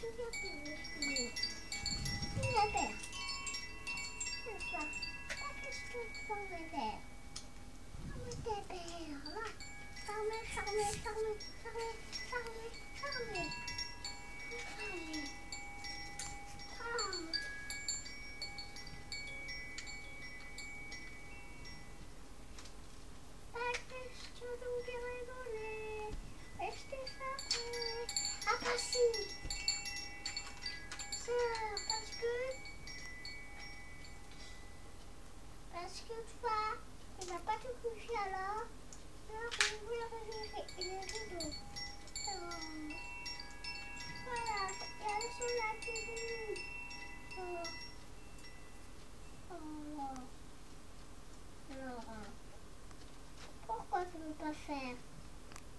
上面上面上面上面。parce que toi, on n'a pas tout couché alors. Alors, on voulait résoudre les rideaux. Voilà, et alors sur la télé. Euh, euh, alors, pourquoi tu ne veux pas faire?